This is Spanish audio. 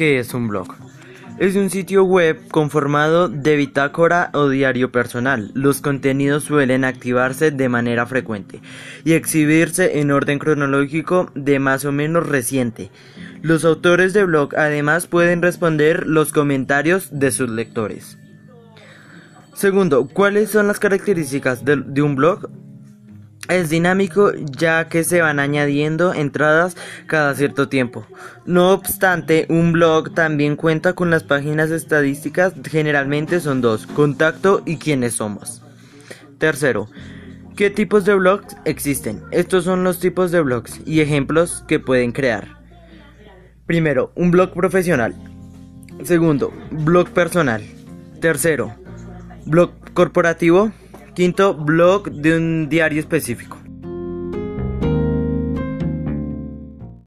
¿Qué es un blog? Es un sitio web conformado de bitácora o diario personal. Los contenidos suelen activarse de manera frecuente y exhibirse en orden cronológico de más o menos reciente. Los autores de blog además pueden responder los comentarios de sus lectores. Segundo, ¿cuáles son las características de un blog? Es dinámico ya que se van añadiendo entradas cada cierto tiempo. No obstante, un blog también cuenta con las páginas estadísticas, generalmente son dos, contacto y quiénes somos. Tercero, ¿qué tipos de blogs existen? Estos son los tipos de blogs y ejemplos que pueden crear. Primero, un blog profesional. Segundo, blog personal. Tercero, blog corporativo. Quinto, blog de un diario específico.